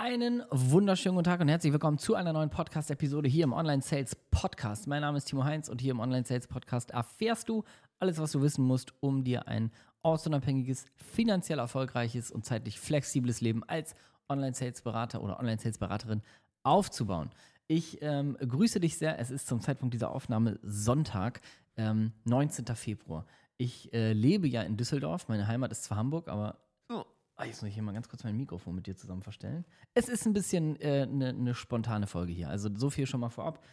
Einen wunderschönen guten Tag und herzlich willkommen zu einer neuen Podcast-Episode hier im Online Sales Podcast. Mein Name ist Timo Heinz und hier im Online Sales Podcast erfährst du alles, was du wissen musst, um dir ein ortsunabhängiges, finanziell erfolgreiches und zeitlich flexibles Leben als Online Sales Berater oder Online Sales Beraterin aufzubauen. Ich ähm, grüße dich sehr. Es ist zum Zeitpunkt dieser Aufnahme Sonntag, ähm, 19. Februar. Ich äh, lebe ja in Düsseldorf. Meine Heimat ist zwar Hamburg, aber Ah, jetzt muss ich hier mal ganz kurz mein Mikrofon mit dir zusammen verstellen. Es ist ein bisschen eine äh, ne, ne spontane Folge hier. Also so viel schon mal vorab.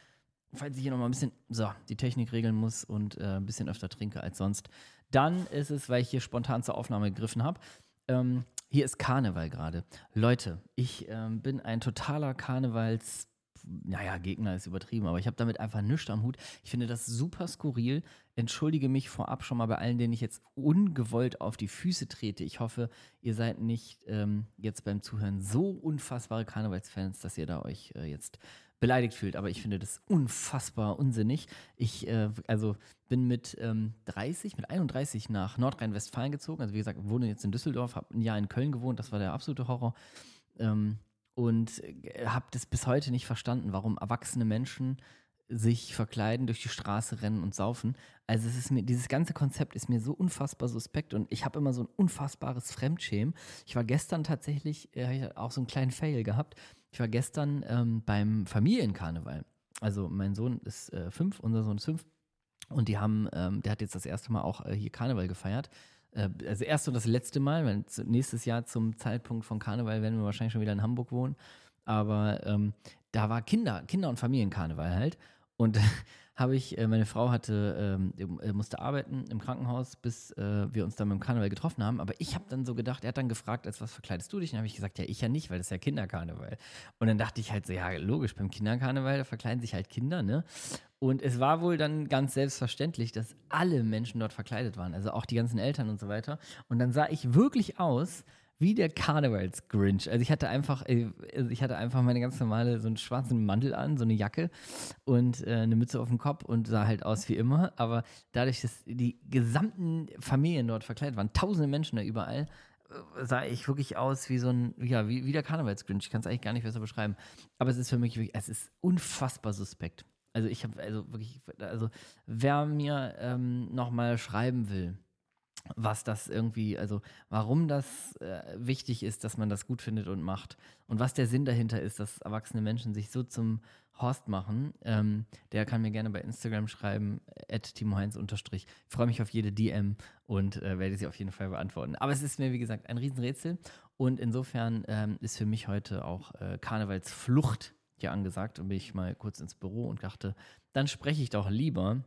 Falls ich hier noch mal ein bisschen so, die Technik regeln muss und äh, ein bisschen öfter trinke als sonst, dann ist es, weil ich hier spontan zur Aufnahme gegriffen habe. Ähm, hier ist Karneval gerade. Leute, ich ähm, bin ein totaler Karnevals- naja, Gegner ist übertrieben, aber ich habe damit einfach nichts am Hut. Ich finde das super skurril. Entschuldige mich vorab schon mal bei allen, denen ich jetzt ungewollt auf die Füße trete. Ich hoffe, ihr seid nicht ähm, jetzt beim Zuhören so unfassbare Karnevalsfans, dass ihr da euch äh, jetzt beleidigt fühlt. Aber ich finde das unfassbar unsinnig. Ich äh, also bin mit ähm, 30, mit 31 nach Nordrhein-Westfalen gezogen. Also wie gesagt, wohne jetzt in Düsseldorf, habe ein Jahr in Köln gewohnt. Das war der absolute Horror. Ähm, und äh, habe das bis heute nicht verstanden, warum erwachsene Menschen sich verkleiden, durch die Straße rennen und saufen. Also es ist mir, dieses ganze Konzept ist mir so unfassbar suspekt und ich habe immer so ein unfassbares Fremdschämen. Ich war gestern tatsächlich, äh, auch so einen kleinen Fail gehabt. Ich war gestern ähm, beim Familienkarneval. Also mein Sohn ist äh, fünf, unser Sohn ist fünf. Und die haben, ähm, der hat jetzt das erste Mal auch äh, hier Karneval gefeiert. Äh, also erst und das letzte Mal, weil nächstes Jahr zum Zeitpunkt von Karneval werden wir wahrscheinlich schon wieder in Hamburg wohnen. Aber ähm, da war Kinder, Kinder- und Familienkarneval halt. Und habe ich, äh, meine Frau hatte, ähm, äh, musste arbeiten im Krankenhaus, bis äh, wir uns dann beim Karneval getroffen haben. Aber ich habe dann so gedacht, er hat dann gefragt, als was verkleidest du dich? Und dann habe ich gesagt, ja, ich ja nicht, weil das ist ja Kinderkarneval. Und dann dachte ich halt so, ja, logisch, beim Kinderkarneval, verkleiden sich halt Kinder, ne? Und es war wohl dann ganz selbstverständlich, dass alle Menschen dort verkleidet waren, also auch die ganzen Eltern und so weiter. Und dann sah ich wirklich aus, wie der Karnevals-Grinch. Also ich hatte einfach, äh, also ich hatte einfach meine ganz normale, so einen schwarzen Mantel an, so eine Jacke und äh, eine Mütze auf dem Kopf und sah halt aus wie immer. Aber dadurch, dass die gesamten Familien dort verkleidet waren, tausende Menschen da überall, äh, sah ich wirklich aus wie so ein, ja, wie, wie der Karnevals-Grinch. Ich kann es eigentlich gar nicht besser beschreiben. Aber es ist für mich wirklich, es ist unfassbar suspekt. Also ich habe, also wirklich, also wer mir ähm, nochmal schreiben will, was das irgendwie, also warum das äh, wichtig ist, dass man das gut findet und macht und was der Sinn dahinter ist, dass erwachsene Menschen sich so zum Horst machen, ähm, der kann mir gerne bei Instagram schreiben, at timoheinz. Ich freue mich auf jede DM und äh, werde sie auf jeden Fall beantworten. Aber es ist mir, wie gesagt, ein Riesenrätsel und insofern ähm, ist für mich heute auch äh, Karnevalsflucht hier angesagt und bin ich mal kurz ins Büro und dachte, dann spreche ich doch lieber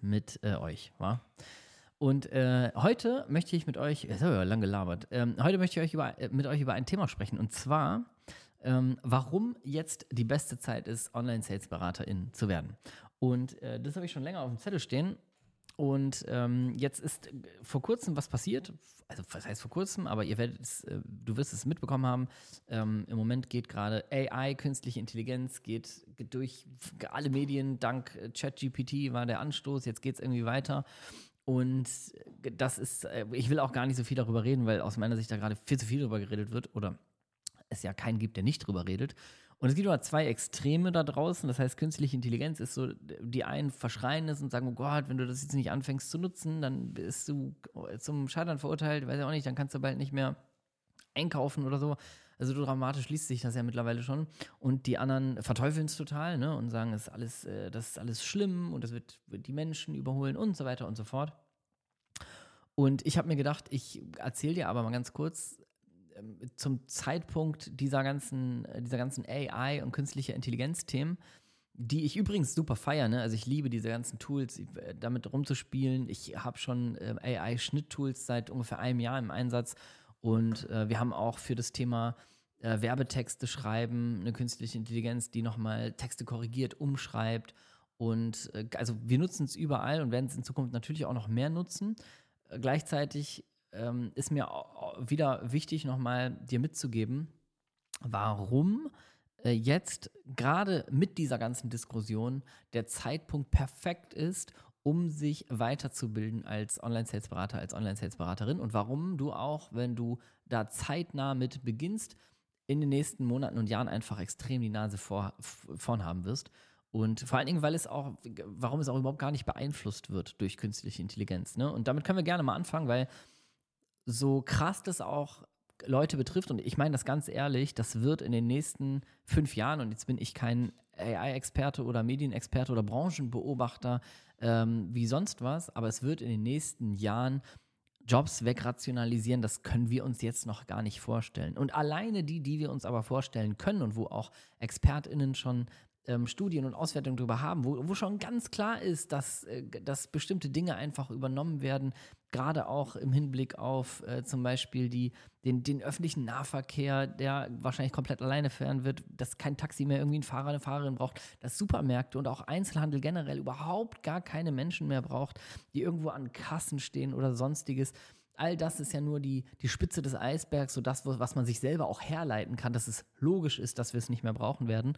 mit äh, euch, wa? Und äh, heute möchte ich mit euch, das habe ich ja lang gelabert, ähm, heute möchte ich euch über, äh, mit euch über ein Thema sprechen. Und zwar, ähm, warum jetzt die beste Zeit ist, Online-Sales-Beraterin zu werden. Und äh, das habe ich schon länger auf dem Zettel stehen. Und ähm, jetzt ist äh, vor kurzem was passiert. Also, was heißt vor kurzem? Aber ihr werdet es, äh, du wirst es mitbekommen haben. Ähm, Im Moment geht gerade AI, künstliche Intelligenz, geht, geht durch alle Medien. Dank äh, ChatGPT war der Anstoß. Jetzt geht es irgendwie weiter. Und das ist, äh, ich will auch gar nicht so viel darüber reden, weil aus meiner Sicht da gerade viel zu viel darüber geredet wird oder es ja keinen gibt, der nicht drüber redet. Und es gibt aber zwei Extreme da draußen. Das heißt, künstliche Intelligenz ist so, die einen verschreien es und sagen, oh Gott, wenn du das jetzt nicht anfängst zu nutzen, dann bist du zum Scheitern verurteilt, weiß ich auch nicht, dann kannst du bald nicht mehr einkaufen oder so. Also so dramatisch liest sich das ja mittlerweile schon. Und die anderen verteufeln es total ne? und sagen, es ist alles, äh, das ist alles schlimm und das wird, wird die Menschen überholen und so weiter und so fort. Und ich habe mir gedacht, ich erzähle dir aber mal ganz kurz, zum Zeitpunkt dieser ganzen, dieser ganzen AI und künstliche Intelligenz-Themen, die ich übrigens super feiere, ne? also ich liebe diese ganzen Tools, äh, damit rumzuspielen. Ich habe schon äh, AI-Schnitttools seit ungefähr einem Jahr im Einsatz und äh, wir haben auch für das Thema äh, Werbetexte schreiben eine künstliche Intelligenz, die nochmal Texte korrigiert, umschreibt und äh, also wir nutzen es überall und werden es in Zukunft natürlich auch noch mehr nutzen. Äh, gleichzeitig ähm, ist mir wieder wichtig, nochmal dir mitzugeben, warum äh, jetzt gerade mit dieser ganzen Diskussion der Zeitpunkt perfekt ist, um sich weiterzubilden als Online-Sales-Berater, als Online-Sales-Beraterin und warum du auch, wenn du da zeitnah mit beginnst, in den nächsten Monaten und Jahren einfach extrem die Nase vor, vorn haben wirst. Und vor allen Dingen, weil es auch, warum es auch überhaupt gar nicht beeinflusst wird durch künstliche Intelligenz. Ne? Und damit können wir gerne mal anfangen, weil so krass das auch Leute betrifft, und ich meine das ganz ehrlich, das wird in den nächsten fünf Jahren, und jetzt bin ich kein AI-Experte oder Medienexperte oder Branchenbeobachter ähm, wie sonst was, aber es wird in den nächsten Jahren Jobs wegrationalisieren, das können wir uns jetzt noch gar nicht vorstellen. Und alleine die, die wir uns aber vorstellen können und wo auch ExpertInnen schon ähm, Studien und Auswertungen darüber haben, wo, wo schon ganz klar ist, dass, äh, dass bestimmte Dinge einfach übernommen werden, gerade auch im Hinblick auf äh, zum Beispiel die, den, den öffentlichen Nahverkehr, der wahrscheinlich komplett alleine fahren wird, dass kein Taxi mehr irgendwie einen Fahrer, eine Fahrerin braucht, dass Supermärkte und auch Einzelhandel generell überhaupt gar keine Menschen mehr braucht, die irgendwo an Kassen stehen oder sonstiges. All das ist ja nur die, die Spitze des Eisbergs, so das, was man sich selber auch herleiten kann, dass es logisch ist, dass wir es nicht mehr brauchen werden.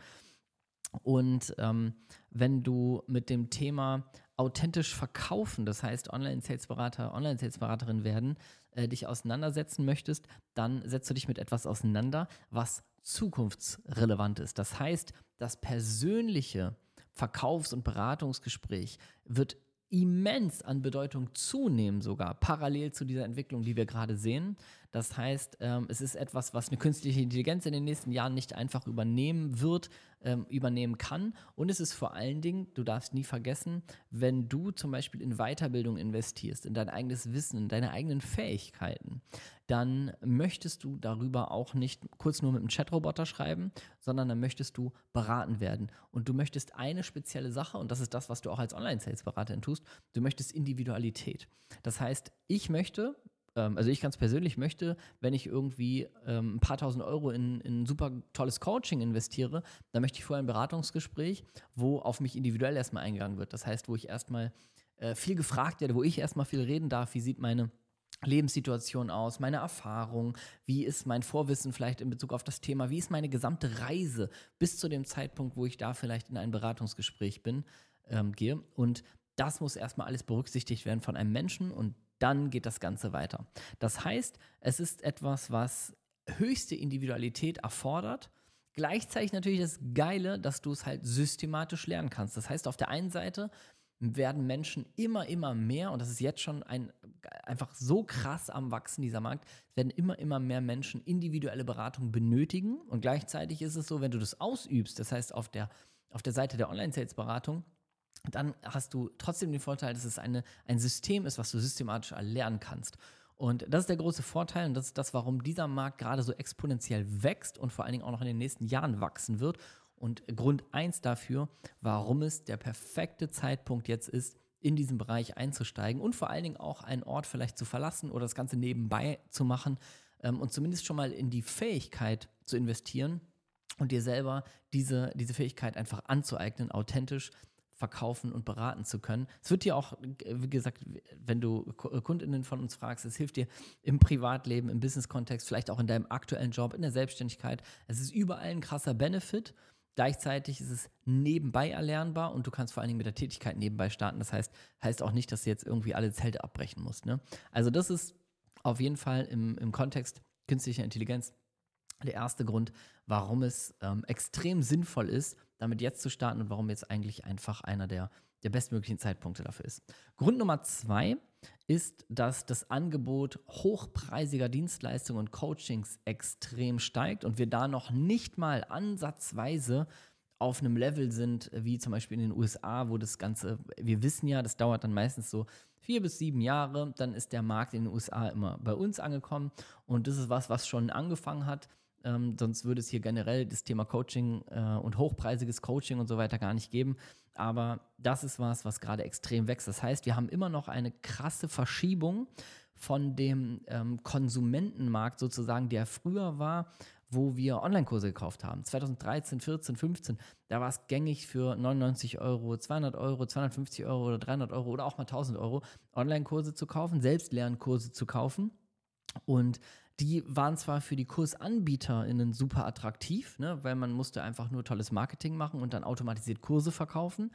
Und ähm, wenn du mit dem Thema authentisch verkaufen, das heißt Online-Sales-Berater, Online-Sales-Beraterin werden, äh, dich auseinandersetzen möchtest, dann setzt du dich mit etwas auseinander, was zukunftsrelevant ist. Das heißt, das persönliche Verkaufs- und Beratungsgespräch wird immens an Bedeutung zunehmen, sogar parallel zu dieser Entwicklung, die wir gerade sehen. Das heißt, ähm, es ist etwas, was eine künstliche Intelligenz in den nächsten Jahren nicht einfach übernehmen wird, ähm, übernehmen kann. Und es ist vor allen Dingen, du darfst nie vergessen, wenn du zum Beispiel in Weiterbildung investierst, in dein eigenes Wissen, in deine eigenen Fähigkeiten, dann möchtest du darüber auch nicht kurz nur mit einem Chatroboter schreiben, sondern dann möchtest du beraten werden. Und du möchtest eine spezielle Sache, und das ist das, was du auch als Online-Sales-Beraterin tust, du möchtest Individualität. Das heißt, ich möchte, ähm, also ich ganz persönlich möchte, wenn ich irgendwie ähm, ein paar tausend Euro in, in ein super tolles Coaching investiere, dann möchte ich vorher ein Beratungsgespräch, wo auf mich individuell erstmal eingegangen wird. Das heißt, wo ich erstmal äh, viel gefragt werde, wo ich erstmal viel reden darf, wie sieht meine Lebenssituation aus, meine Erfahrung, wie ist mein Vorwissen vielleicht in Bezug auf das Thema, wie ist meine gesamte Reise bis zu dem Zeitpunkt, wo ich da vielleicht in ein Beratungsgespräch bin, ähm, gehe. Und das muss erstmal alles berücksichtigt werden von einem Menschen und dann geht das Ganze weiter. Das heißt, es ist etwas, was höchste Individualität erfordert. Gleichzeitig natürlich das Geile, dass du es halt systematisch lernen kannst. Das heißt, auf der einen Seite werden Menschen immer, immer mehr, und das ist jetzt schon ein, einfach so krass am Wachsen, dieser Markt, werden immer, immer mehr Menschen individuelle Beratung benötigen. Und gleichzeitig ist es so, wenn du das ausübst, das heißt auf der, auf der Seite der Online-Sales-Beratung, dann hast du trotzdem den Vorteil, dass es eine, ein System ist, was du systematisch erlernen kannst. Und das ist der große Vorteil und das ist das, warum dieser Markt gerade so exponentiell wächst und vor allen Dingen auch noch in den nächsten Jahren wachsen wird. Und Grund eins dafür, warum es der perfekte Zeitpunkt jetzt ist, in diesen Bereich einzusteigen und vor allen Dingen auch einen Ort vielleicht zu verlassen oder das Ganze nebenbei zu machen ähm, und zumindest schon mal in die Fähigkeit zu investieren und dir selber diese, diese Fähigkeit einfach anzueignen, authentisch verkaufen und beraten zu können. Es wird dir auch, wie gesagt, wenn du Kundinnen von uns fragst, es hilft dir im Privatleben, im Business-Kontext, vielleicht auch in deinem aktuellen Job, in der Selbstständigkeit. Es ist überall ein krasser Benefit. Gleichzeitig ist es nebenbei erlernbar und du kannst vor allen Dingen mit der Tätigkeit nebenbei starten. Das heißt, heißt auch nicht, dass du jetzt irgendwie alle Zelte abbrechen musst. Ne? Also das ist auf jeden Fall im, im Kontext künstlicher Intelligenz der erste Grund, warum es ähm, extrem sinnvoll ist, damit jetzt zu starten und warum jetzt eigentlich einfach einer der, der bestmöglichen Zeitpunkte dafür ist. Grund Nummer zwei ist, dass das Angebot hochpreisiger Dienstleistungen und Coachings extrem steigt und wir da noch nicht mal ansatzweise auf einem Level sind, wie zum Beispiel in den USA, wo das Ganze, wir wissen ja, das dauert dann meistens so vier bis sieben Jahre, dann ist der Markt in den USA immer bei uns angekommen und das ist was, was schon angefangen hat ähm, sonst würde es hier generell das Thema Coaching äh, und hochpreisiges Coaching und so weiter gar nicht geben. Aber das ist was, was gerade extrem wächst. Das heißt, wir haben immer noch eine krasse Verschiebung von dem ähm, Konsumentenmarkt sozusagen, der früher war, wo wir Online-Kurse gekauft haben. 2013, 14, 15, da war es gängig für 99 Euro, 200 Euro, 250 Euro oder 300 Euro oder auch mal 1000 Euro Online-Kurse zu kaufen, Selbstlernkurse zu kaufen. Und die waren zwar für die KursanbieterInnen super attraktiv, ne, weil man musste einfach nur tolles Marketing machen und dann automatisiert Kurse verkaufen.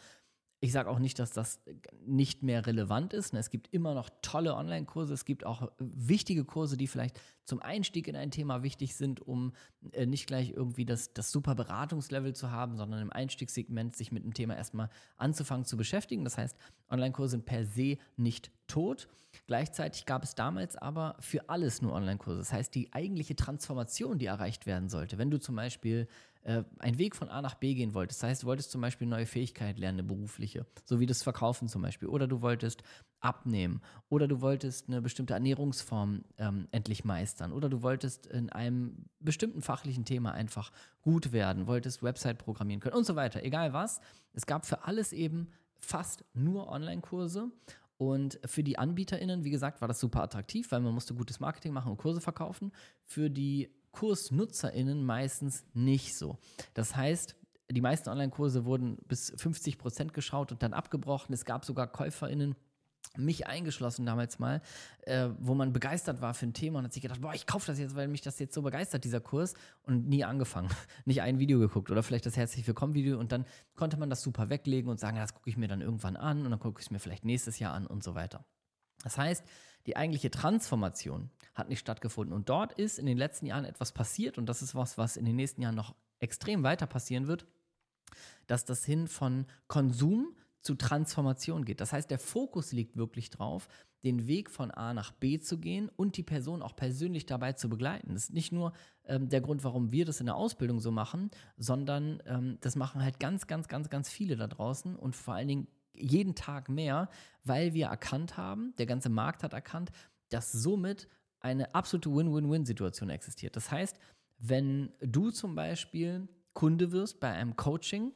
ich sage auch nicht, dass das nicht mehr relevant ist. Ne? Es gibt immer noch tolle Online-Kurse. Es gibt auch wichtige Kurse, die vielleicht zum Einstieg in ein Thema wichtig sind, um äh, nicht gleich irgendwie das, das super Beratungslevel zu haben, sondern im Einstiegssegment sich mit dem Thema erstmal anzufangen zu beschäftigen. Das heißt, Online-Kurse sind per se nicht tot. Gleichzeitig gab es damals aber für alles nur Online-Kurse. Das heißt, die eigentliche Transformation, die erreicht werden sollte, wenn du zum Beispiel äh, einen Weg von A nach B gehen wolltest. Das heißt, du wolltest zum Beispiel neue Fähigkeit lernen, eine berufliche, so wie das Verkaufen zum Beispiel. Oder du wolltest abnehmen. Oder du wolltest eine bestimmte Ernährungsform ähm, endlich meistern. Oder du wolltest in einem bestimmten fachlichen Thema einfach gut werden, wolltest Website programmieren können und so weiter. Egal was. Es gab für alles eben fast nur Online-Kurse. Und für die AnbieterInnen, wie gesagt, war das super attraktiv, weil man musste gutes Marketing machen und Kurse verkaufen. Für die KursnutzerInnen meistens nicht so. Das heißt, die meisten Online-Kurse wurden bis 50 Prozent geschaut und dann abgebrochen. Es gab sogar KäuferInnen, mich eingeschlossen damals mal, äh, wo man begeistert war für ein Thema und hat sich gedacht, boah, ich kaufe das jetzt, weil mich das jetzt so begeistert, dieser Kurs, und nie angefangen. Nicht ein Video geguckt oder vielleicht das Herzlich Willkommen-Video und dann konnte man das super weglegen und sagen, das gucke ich mir dann irgendwann an und dann gucke ich es mir vielleicht nächstes Jahr an und so weiter. Das heißt, die eigentliche Transformation hat nicht stattgefunden. Und dort ist in den letzten Jahren etwas passiert und das ist was, was in den nächsten Jahren noch extrem weiter passieren wird, dass das hin von Konsum zu Transformation geht. Das heißt, der Fokus liegt wirklich drauf, den Weg von A nach B zu gehen und die Person auch persönlich dabei zu begleiten. Das ist nicht nur ähm, der Grund, warum wir das in der Ausbildung so machen, sondern ähm, das machen halt ganz, ganz, ganz, ganz viele da draußen und vor allen Dingen jeden Tag mehr, weil wir erkannt haben, der ganze Markt hat erkannt, dass somit eine absolute Win-Win-Win-Situation existiert. Das heißt, wenn du zum Beispiel Kunde wirst bei einem Coaching,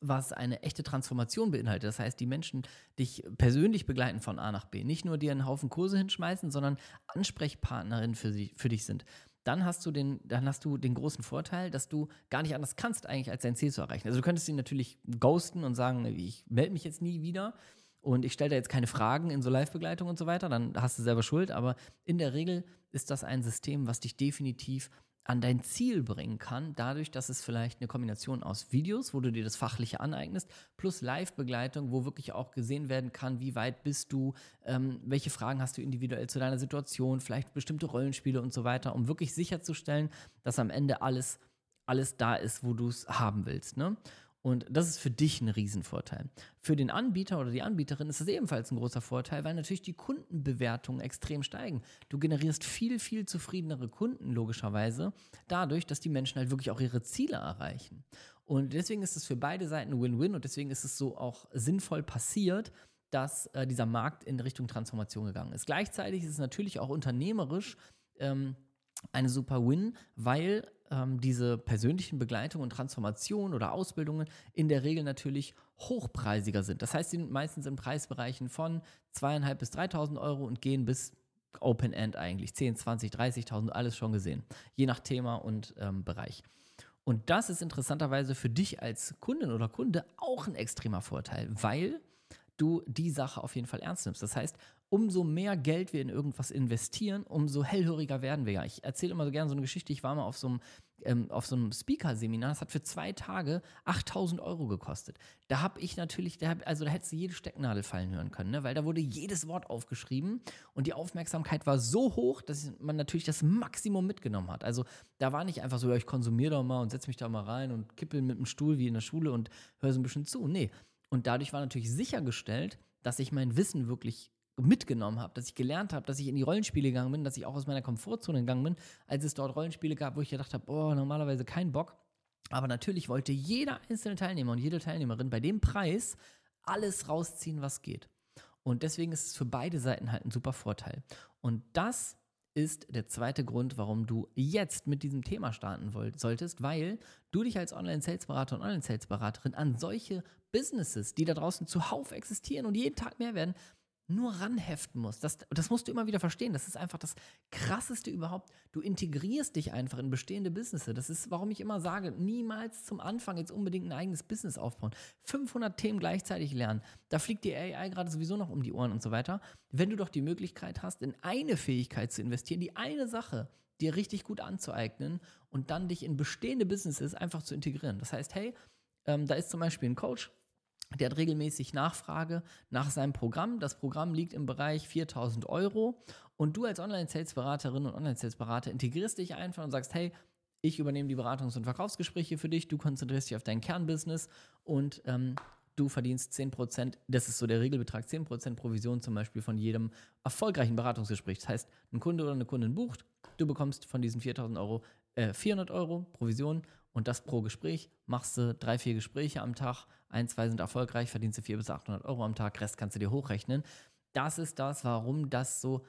was eine echte Transformation beinhaltet. Das heißt, die Menschen dich persönlich begleiten von A nach B, nicht nur dir einen Haufen Kurse hinschmeißen, sondern Ansprechpartnerin für, sie, für dich sind dann hast du den, dann hast du den großen Vorteil, dass du gar nicht anders kannst, eigentlich als dein Ziel zu erreichen. Also du könntest ihn natürlich ghosten und sagen, ich melde mich jetzt nie wieder und ich stelle da jetzt keine Fragen in so Live-Begleitung und so weiter, dann hast du selber Schuld. Aber in der Regel ist das ein System, was dich definitiv an dein Ziel bringen kann, dadurch, dass es vielleicht eine Kombination aus Videos, wo du dir das Fachliche aneignest, plus Live-Begleitung, wo wirklich auch gesehen werden kann, wie weit bist du, ähm, welche Fragen hast du individuell zu deiner Situation, vielleicht bestimmte Rollenspiele und so weiter, um wirklich sicherzustellen, dass am Ende alles, alles da ist, wo du es haben willst. Ne? Und das ist für dich ein Riesenvorteil. Für den Anbieter oder die Anbieterin ist das ebenfalls ein großer Vorteil, weil natürlich die Kundenbewertungen extrem steigen. Du generierst viel, viel zufriedenere Kunden, logischerweise, dadurch, dass die Menschen halt wirklich auch ihre Ziele erreichen. Und deswegen ist es für beide Seiten Win-Win und deswegen ist es so auch sinnvoll passiert, dass äh, dieser Markt in Richtung Transformation gegangen ist. Gleichzeitig ist es natürlich auch unternehmerisch ähm, eine super Win, weil ähm, diese persönlichen Begleitungen und Transformationen oder Ausbildungen in der Regel natürlich hochpreisiger sind. Das heißt, sie sind meistens in Preisbereichen von 2.500 bis 3.000 Euro und gehen bis Open End eigentlich. 10, 20, 30.000, alles schon gesehen. Je nach Thema und ähm, Bereich. Und das ist interessanterweise für dich als Kundin oder Kunde auch ein extremer Vorteil, weil du die Sache auf jeden Fall ernst nimmst. Das heißt, umso mehr Geld wir in irgendwas investieren, umso hellhöriger werden wir ja. Ich erzähle immer so gerne so eine Geschichte. Ich war mal auf so einem, ähm, so einem Speaker-Seminar. Das hat für zwei Tage 8000 Euro gekostet. Da habe ich natürlich, da hab, also da hättest du jede Stecknadel fallen hören können, ne? weil da wurde jedes Wort aufgeschrieben und die Aufmerksamkeit war so hoch, dass man natürlich das Maximum mitgenommen hat. Also da war nicht einfach so, ja, ich konsumiere da mal und setze mich da mal rein und kippel mit dem Stuhl wie in der Schule und höre so ein bisschen zu. Nee. Und dadurch war natürlich sichergestellt, dass ich mein Wissen wirklich mitgenommen habe, dass ich gelernt habe, dass ich in die Rollenspiele gegangen bin, dass ich auch aus meiner Komfortzone gegangen bin, als es dort Rollenspiele gab, wo ich gedacht habe, boah, normalerweise kein Bock. Aber natürlich wollte jeder einzelne Teilnehmer und jede Teilnehmerin bei dem Preis alles rausziehen, was geht. Und deswegen ist es für beide Seiten halt ein super Vorteil. Und das ist der zweite Grund, warum du jetzt mit diesem Thema starten solltest, weil du dich als Online-Sales-Berater und Online-Sales-Beraterin an solche Businesses, die da draußen zuhauf existieren und jeden Tag mehr werden, nur ranheften musst. Das, das musst du immer wieder verstehen. Das ist einfach das Krasseste überhaupt. Du integrierst dich einfach in bestehende Businesses. Das ist, warum ich immer sage, niemals zum Anfang jetzt unbedingt ein eigenes Business aufbauen. 500 Themen gleichzeitig lernen. Da fliegt die AI gerade sowieso noch um die Ohren und so weiter. Wenn du doch die Möglichkeit hast, in eine Fähigkeit zu investieren, die eine Sache dir richtig gut anzueignen und dann dich in bestehende Businesses einfach zu integrieren. Das heißt, hey, ähm, da ist zum Beispiel ein Coach, der hat regelmäßig Nachfrage nach seinem Programm. Das Programm liegt im Bereich 4000 Euro. Und du als Online-Sales-Beraterin und Online-Sales-Berater integrierst dich einfach und sagst, hey, ich übernehme die Beratungs- und Verkaufsgespräche für dich, du konzentrierst dich auf dein Kernbusiness und ähm, du verdienst 10%, das ist so der Regelbetrag, 10% Provision zum Beispiel von jedem erfolgreichen Beratungsgespräch. Das heißt, ein Kunde oder eine Kundin bucht, du bekommst von diesen 4000 Euro äh, 400 Euro Provision und das pro Gespräch. Machst du drei, vier Gespräche am Tag, ein, zwei sind erfolgreich, verdienst du 400 bis 800 Euro am Tag, Rest kannst du dir hochrechnen. Das ist das, warum das so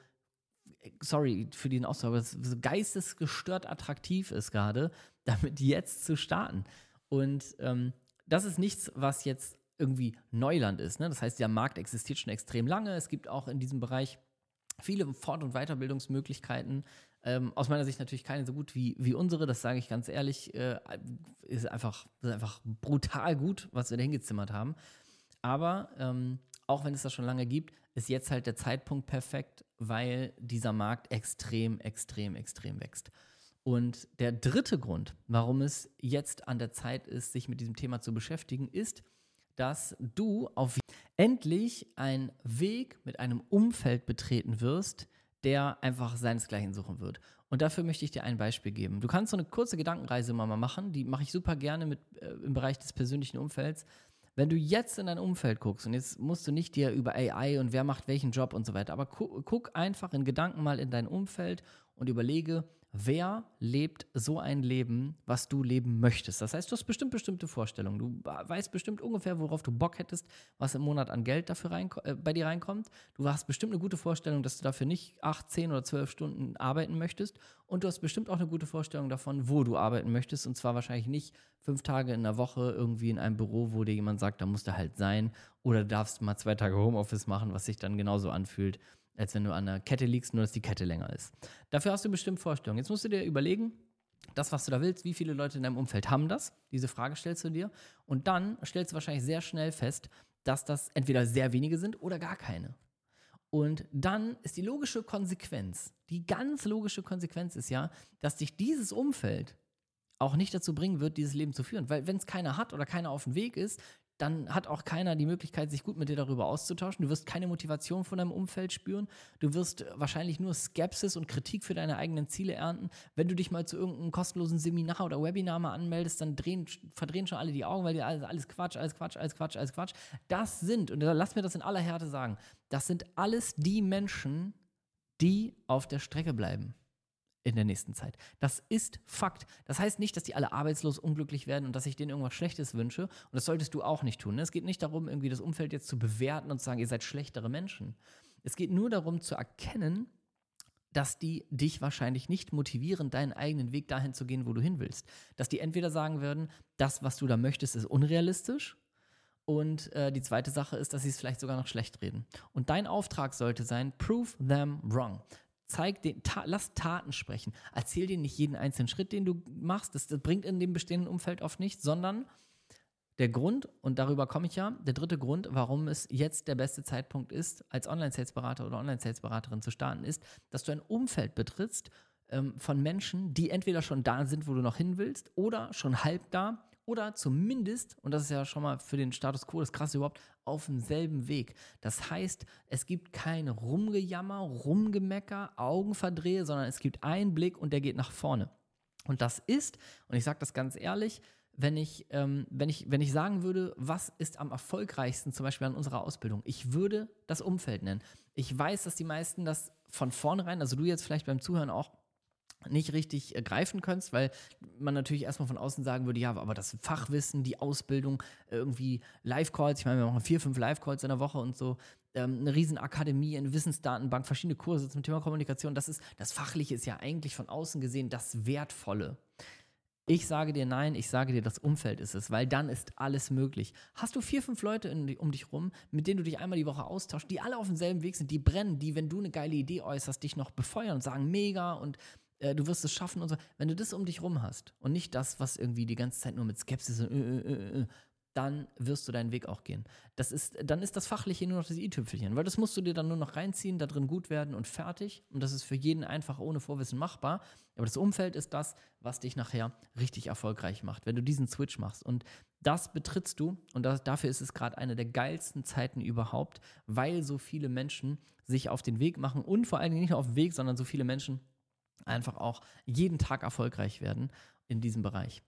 sorry für den Ausdruck, aber so geistesgestört attraktiv ist gerade, damit jetzt zu starten. Und ähm, das ist nichts, was jetzt irgendwie Neuland ist. Ne? Das heißt, der Markt existiert schon extrem lange. Es gibt auch in diesem Bereich viele Fort- und Weiterbildungsmöglichkeiten. Ähm, aus meiner Sicht natürlich keine so gut wie, wie unsere, das sage ich ganz ehrlich. Äh, ist, einfach, ist einfach brutal gut, was wir da hingezimmert haben. Aber ähm, auch wenn es das schon lange gibt, ist jetzt halt der Zeitpunkt perfekt, weil dieser Markt extrem, extrem, extrem wächst. Und der dritte Grund, warum es jetzt an der Zeit ist, sich mit diesem Thema zu beschäftigen, ist, dass du auf endlich einen Weg mit einem Umfeld betreten wirst, der einfach seinesgleichen suchen wird. Und dafür möchte ich dir ein Beispiel geben. Du kannst so eine kurze Gedankenreise mal machen, die mache ich super gerne mit, äh, im Bereich des persönlichen Umfelds. Wenn du jetzt in dein Umfeld guckst, und jetzt musst du nicht dir über AI und wer macht welchen Job und so weiter, aber gu guck einfach in Gedanken mal in dein Umfeld und überlege, wer lebt so ein Leben, was du leben möchtest. Das heißt, du hast bestimmt bestimmte Vorstellungen. Du weißt bestimmt ungefähr, worauf du Bock hättest, was im Monat an Geld dafür rein, äh, bei dir reinkommt. Du hast bestimmt eine gute Vorstellung, dass du dafür nicht 8, 10 oder 12 Stunden arbeiten möchtest. Und du hast bestimmt auch eine gute Vorstellung davon, wo du arbeiten möchtest. Und zwar wahrscheinlich nicht fünf Tage in der Woche irgendwie in einem Büro, wo dir jemand sagt, da musst du halt sein. Oder darfst mal zwei Tage Homeoffice machen, was sich dann genauso anfühlt als wenn du an der Kette liegst, nur dass die Kette länger ist. Dafür hast du bestimmt Vorstellungen. Jetzt musst du dir überlegen, das, was du da willst, wie viele Leute in deinem Umfeld haben das? Diese Frage stellst du dir. Und dann stellst du wahrscheinlich sehr schnell fest, dass das entweder sehr wenige sind oder gar keine. Und dann ist die logische Konsequenz, die ganz logische Konsequenz ist ja, dass dich dieses Umfeld auch nicht dazu bringen wird, dieses Leben zu führen. Weil wenn es keiner hat oder keiner auf dem Weg ist, dann hat auch keiner die Möglichkeit, sich gut mit dir darüber auszutauschen. Du wirst keine Motivation von deinem Umfeld spüren. Du wirst wahrscheinlich nur Skepsis und Kritik für deine eigenen Ziele ernten. Wenn du dich mal zu irgendeinem kostenlosen Seminar oder Webinar mal anmeldest, dann drehen, verdrehen schon alle die Augen, weil dir alles, alles Quatsch, alles Quatsch, alles Quatsch, alles Quatsch. Das sind, und lass mir das in aller Härte sagen, das sind alles die Menschen, die auf der Strecke bleiben in der nächsten Zeit. Das ist Fakt. Das heißt nicht, dass die alle arbeitslos unglücklich werden und dass ich denen irgendwas Schlechtes wünsche. Und das solltest du auch nicht tun. Ne? Es geht nicht darum, irgendwie das Umfeld jetzt zu bewerten und zu sagen, ihr seid schlechtere Menschen. Es geht nur darum zu erkennen, dass die dich wahrscheinlich nicht motivieren, deinen eigenen Weg dahin zu gehen, wo du hin willst. Dass die entweder sagen würden, das, was du da möchtest, ist unrealistisch. Und äh, die zweite Sache ist, dass sie es vielleicht sogar noch schlecht reden. Und dein Auftrag sollte sein, prove them wrong zeig den, ta lass Taten sprechen. Erzähl dir nicht jeden einzelnen Schritt, den du machst. Das, das bringt in dem bestehenden Umfeld oft nichts, sondern der Grund, und darüber komme ich ja, der dritte Grund, warum es jetzt der beste Zeitpunkt ist, als Online-Sales-Berater oder Online-Sales-Beraterin zu starten, ist, dass du ein Umfeld betrittst ähm, von Menschen, die entweder schon da sind, wo du noch hin willst, oder schon halb da oder zumindest, und das ist ja schon mal für den Status quo das krasse überhaupt, auf demselben Weg. Das heißt, es gibt kein Rumgejammer, Rumgemecker, Augenverdrehe, sondern es gibt einen Blick und der geht nach vorne. Und das ist, und ich sage das ganz ehrlich, wenn ich, ähm, wenn, ich, wenn ich sagen würde, was ist am erfolgreichsten zum Beispiel an unserer Ausbildung, ich würde das Umfeld nennen. Ich weiß, dass die meisten das von vornherein, also du jetzt vielleicht beim Zuhören auch, nicht richtig äh, greifen kannst, weil man natürlich erstmal von außen sagen würde, ja, aber das Fachwissen, die Ausbildung, irgendwie Live-Calls, ich meine, wir machen vier, fünf Live-Calls in der Woche und so, ähm, eine Riesenakademie, eine Wissensdatenbank, verschiedene Kurse zum Thema Kommunikation, das ist, das Fachliche ist ja eigentlich von außen gesehen das Wertvolle. Ich sage dir nein, ich sage dir, das Umfeld ist es, weil dann ist alles möglich. Hast du vier, fünf Leute in, um dich rum, mit denen du dich einmal die Woche austauschst, die alle auf demselben Weg sind, die brennen, die, wenn du eine geile Idee äußerst, dich noch befeuern und sagen, mega und äh, du wirst es schaffen und so. Wenn du das um dich rum hast und nicht das, was irgendwie die ganze Zeit nur mit Skepsis und äh, äh, äh, äh dann wirst du deinen Weg auch gehen. Das ist, dann ist das Fachliche nur noch das i-Tüpfelchen, weil das musst du dir dann nur noch reinziehen, da drin gut werden und fertig. Und das ist für jeden einfach ohne Vorwissen machbar. Aber das Umfeld ist das, was dich nachher richtig erfolgreich macht, wenn du diesen Switch machst. Und das betrittst du und das, dafür ist es gerade eine der geilsten Zeiten überhaupt, weil so viele Menschen sich auf den Weg machen und vor allen Dingen nicht nur auf den Weg, sondern so viele Menschen einfach auch jeden Tag erfolgreich werden in diesem Bereich.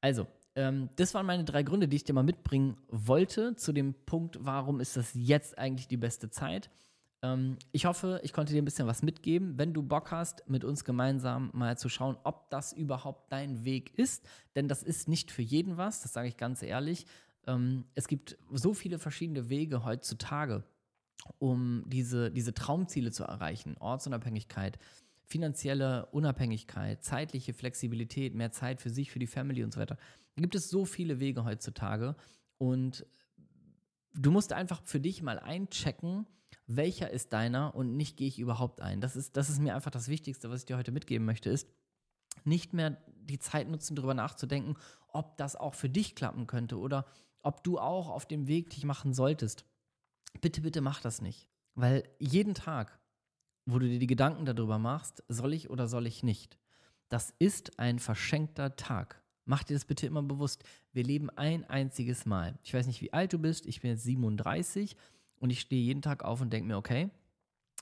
Also, ähm, das waren meine drei Gründe, die ich dir mal mitbringen wollte zu dem Punkt, warum ist das jetzt eigentlich die beste Zeit. Ähm, ich hoffe, ich konnte dir ein bisschen was mitgeben. Wenn du Bock hast, mit uns gemeinsam mal zu schauen, ob das überhaupt dein Weg ist, denn das ist nicht für jeden was, das sage ich ganz ehrlich. Ähm, es gibt so viele verschiedene Wege heutzutage, um diese, diese Traumziele zu erreichen. Ortsunabhängigkeit, finanzielle Unabhängigkeit, zeitliche Flexibilität, mehr Zeit für sich, für die Family und so weiter. Da gibt es so viele Wege heutzutage und du musst einfach für dich mal einchecken, welcher ist deiner und nicht gehe ich überhaupt ein. Das ist, das ist mir einfach das Wichtigste, was ich dir heute mitgeben möchte, ist nicht mehr die Zeit nutzen, darüber nachzudenken, ob das auch für dich klappen könnte oder ob du auch auf dem Weg dich machen solltest. Bitte, bitte mach das nicht. Weil jeden Tag wo du dir die Gedanken darüber machst, soll ich oder soll ich nicht. Das ist ein verschenkter Tag. Mach dir das bitte immer bewusst. Wir leben ein einziges Mal. Ich weiß nicht, wie alt du bist. Ich bin jetzt 37 und ich stehe jeden Tag auf und denke mir, okay,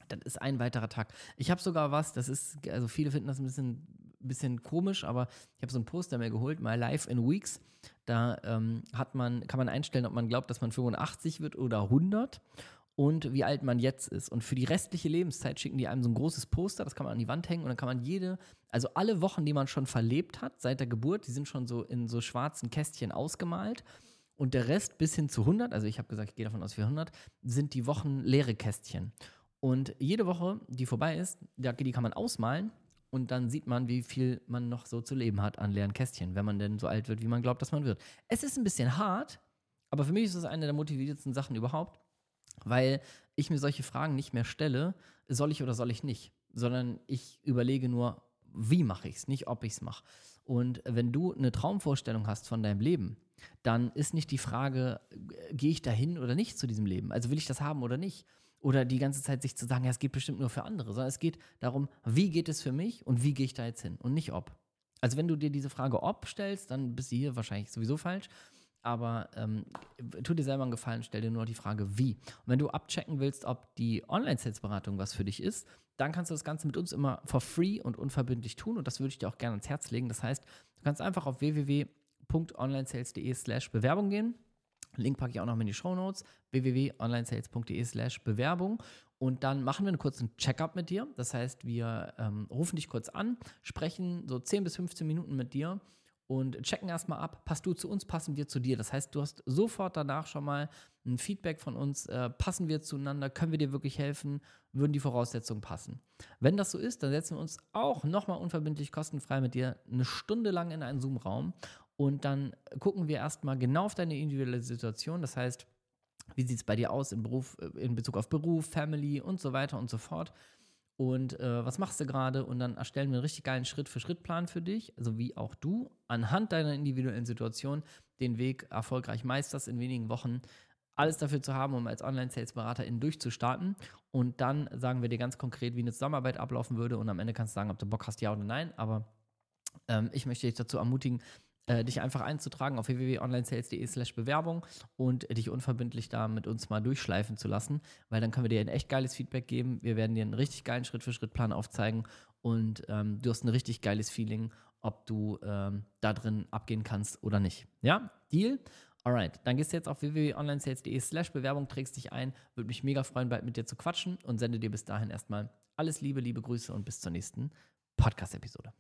das ist ein weiterer Tag. Ich habe sogar was, das ist, also viele finden das ein bisschen, bisschen komisch, aber ich habe so ein Poster mir geholt, My Life in Weeks. Da ähm, hat man, kann man einstellen, ob man glaubt, dass man 85 wird oder 100 und wie alt man jetzt ist. Und für die restliche Lebenszeit schicken die einem so ein großes Poster, das kann man an die Wand hängen und dann kann man jede, also alle Wochen, die man schon verlebt hat seit der Geburt, die sind schon so in so schwarzen Kästchen ausgemalt. Und der Rest bis hin zu 100, also ich habe gesagt, ich gehe davon aus 400, sind die Wochen leere Kästchen. Und jede Woche, die vorbei ist, die kann man ausmalen und dann sieht man, wie viel man noch so zu leben hat an leeren Kästchen, wenn man denn so alt wird, wie man glaubt, dass man wird. Es ist ein bisschen hart, aber für mich ist es eine der motiviertesten Sachen überhaupt, weil ich mir solche Fragen nicht mehr stelle, soll ich oder soll ich nicht, sondern ich überlege nur, wie mache ich es, nicht ob ich es mache. Und wenn du eine Traumvorstellung hast von deinem Leben, dann ist nicht die Frage, gehe ich dahin oder nicht zu diesem Leben? Also will ich das haben oder nicht? Oder die ganze Zeit sich zu sagen, ja, es geht bestimmt nur für andere, sondern es geht darum, wie geht es für mich und wie gehe ich da jetzt hin und nicht ob. Also wenn du dir diese Frage ob stellst, dann bist du hier wahrscheinlich sowieso falsch aber ähm, tu dir selber einen Gefallen, stell dir nur die Frage, wie. Und wenn du abchecken willst, ob die Online-Sales-Beratung was für dich ist, dann kannst du das Ganze mit uns immer for free und unverbindlich tun und das würde ich dir auch gerne ans Herz legen. Das heißt, du kannst einfach auf www.onlinesales.de slash Bewerbung gehen. Link packe ich auch noch in die Show Notes, www.onlinesales.de slash Bewerbung und dann machen wir einen kurzen Check-up mit dir. Das heißt, wir ähm, rufen dich kurz an, sprechen so 10 bis 15 Minuten mit dir und checken erstmal ab, passt du zu uns, passen wir zu dir. Das heißt, du hast sofort danach schon mal ein Feedback von uns, äh, passen wir zueinander, können wir dir wirklich helfen, würden die Voraussetzungen passen. Wenn das so ist, dann setzen wir uns auch nochmal unverbindlich kostenfrei mit dir eine Stunde lang in einen Zoom-Raum und dann gucken wir erstmal genau auf deine individuelle Situation. Das heißt, wie sieht es bei dir aus in, Beruf, äh, in Bezug auf Beruf, Family und so weiter und so fort und äh, was machst du gerade? Und dann erstellen wir einen richtig geilen Schritt-für-Schritt-Plan für dich, also wie auch du anhand deiner individuellen Situation den Weg erfolgreich meisterst in wenigen Wochen. Alles dafür zu haben, um als Online-Sales-Beraterin durchzustarten. Und dann sagen wir dir ganz konkret, wie eine Zusammenarbeit ablaufen würde. Und am Ende kannst du sagen, ob du Bock hast, ja oder nein. Aber ähm, ich möchte dich dazu ermutigen, äh, dich einfach einzutragen auf www.onlinesales.de slash Bewerbung und dich unverbindlich da mit uns mal durchschleifen zu lassen, weil dann können wir dir ein echt geiles Feedback geben. Wir werden dir einen richtig geilen Schritt-für-Schritt-Plan aufzeigen und ähm, du hast ein richtig geiles Feeling, ob du ähm, da drin abgehen kannst oder nicht. Ja, Deal? Alright, dann gehst du jetzt auf www.onlinesales.de slash Bewerbung, trägst dich ein. Würde mich mega freuen, bald mit dir zu quatschen und sende dir bis dahin erstmal alles Liebe, liebe Grüße und bis zur nächsten Podcast-Episode.